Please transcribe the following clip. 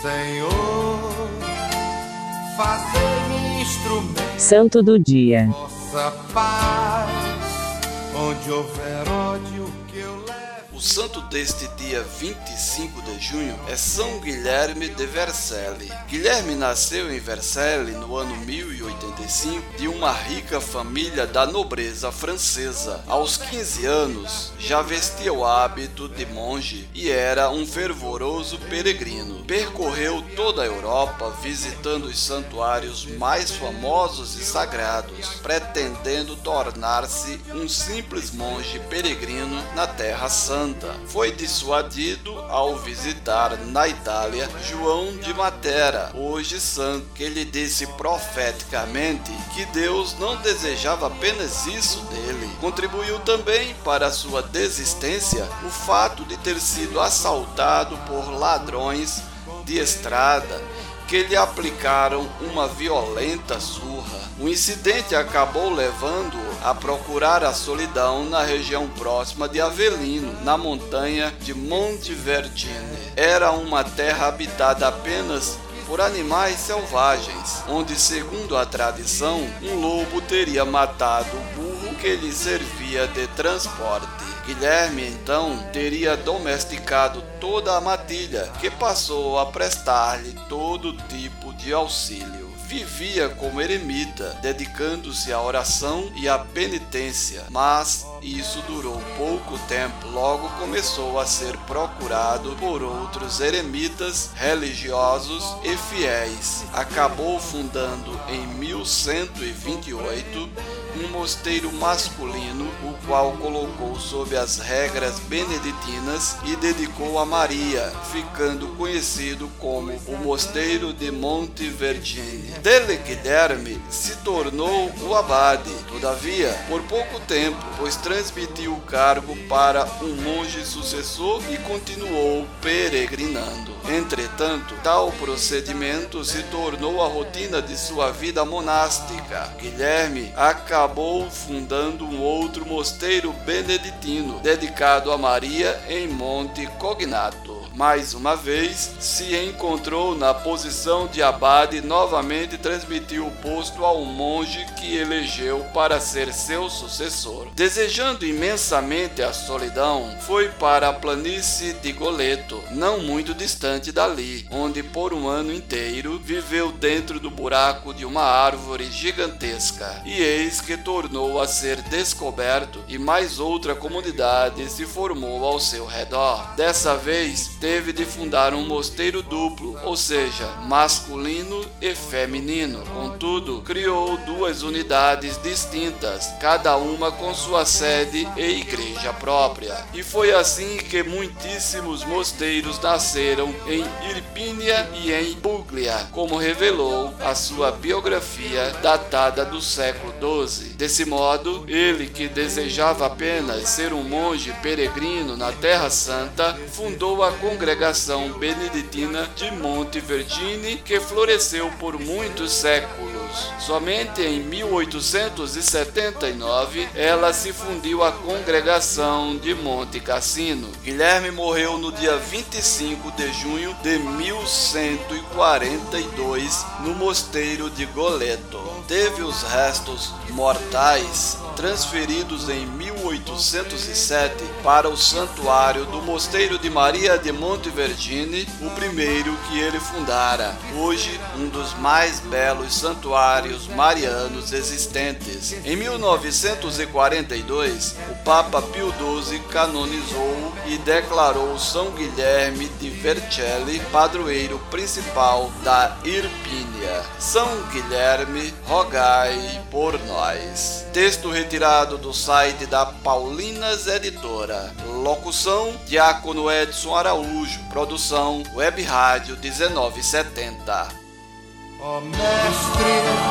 Senhor, fazer-me instrumento. Santo do dia. Nossa paz, onde houver ódio que eu levo. O santo deste dia 25 de junho é São Guilherme de Vercelli. Guilherme nasceu em Vercelli no ano 1085 de uma rica família da nobreza francesa. Aos 15 anos, já vestia o hábito de monge e era um fervoroso peregrino. Percorreu toda a Europa visitando os santuários mais famosos e sagrados, pretendendo tornar-se um simples monge peregrino na Terra Santa. Foi dissuadido ao visitar na Itália João de Matera, hoje santo, que lhe disse profeticamente que Deus não desejava apenas isso dele. Contribuiu também para sua desistência o fato de ter sido assaltado por ladrões de estrada que lhe aplicaram uma violenta surra. O incidente acabou levando-o a procurar a solidão na região próxima de Avelino, na montanha de Montevergine. Era uma terra habitada apenas por animais selvagens, onde, segundo a tradição, um lobo teria matado o burro que lhe servia de transporte. Guilherme então teria domesticado toda a matilha, que passou a prestar-lhe todo tipo de auxílio. Vivia como eremita, dedicando-se à oração e à penitência, mas isso durou pouco tempo. Logo começou a ser procurado por outros eremitas religiosos e fiéis. Acabou fundando em 1128 um mosteiro masculino, o qual colocou sob as regras beneditinas e dedicou a Maria, ficando conhecido como o Mosteiro de Monte Vergine. Dele Guilherme se tornou o abade, todavia, por pouco tempo, pois transmitiu o cargo para um monge sucessor e continuou peregrinando. Entretanto, tal procedimento se tornou a rotina de sua vida monástica. Guilherme acabou fundando um outro mosteiro beneditino dedicado a Maria em Monte Cognato mais uma vez, se encontrou na posição de abade e novamente transmitiu o posto ao monge que elegeu para ser seu sucessor. Desejando imensamente a solidão, foi para a planície de Goleto, não muito distante dali, onde por um ano inteiro viveu dentro do buraco de uma árvore gigantesca. E eis que tornou a ser descoberto e mais outra comunidade se formou ao seu redor. Dessa vez, teve de fundar um mosteiro duplo, ou seja, masculino e feminino. Contudo, criou duas unidades distintas, cada uma com sua sede e igreja própria. E foi assim que muitíssimos mosteiros nasceram em Irpínia e em Puglia, como revelou a sua biografia datada do século XII. Desse modo, ele que desejava apenas ser um monge peregrino na Terra Santa, fundou a congregação beneditina de Monte Vergine, que floresceu por muitos séculos. Somente em 1879 ela se fundiu à congregação de Monte Cassino. Guilherme morreu no dia 25 de junho de 1142 no mosteiro de Goleto. Teve os restos mortais transferidos em 1807 para o santuário do Mosteiro de Maria de Montevergine, o primeiro que ele fundara, hoje um dos mais belos santuários marianos existentes. Em 1942, o Papa Pio XII canonizou e declarou São Guilherme de Vercelli padroeiro principal da Irpínia. São Guilherme, rogai por nós. Texto retirado do site da Paulinas Editora. Locução: Diácono Edson Araújo. Produção: Web Rádio 1970. Oh, mestre.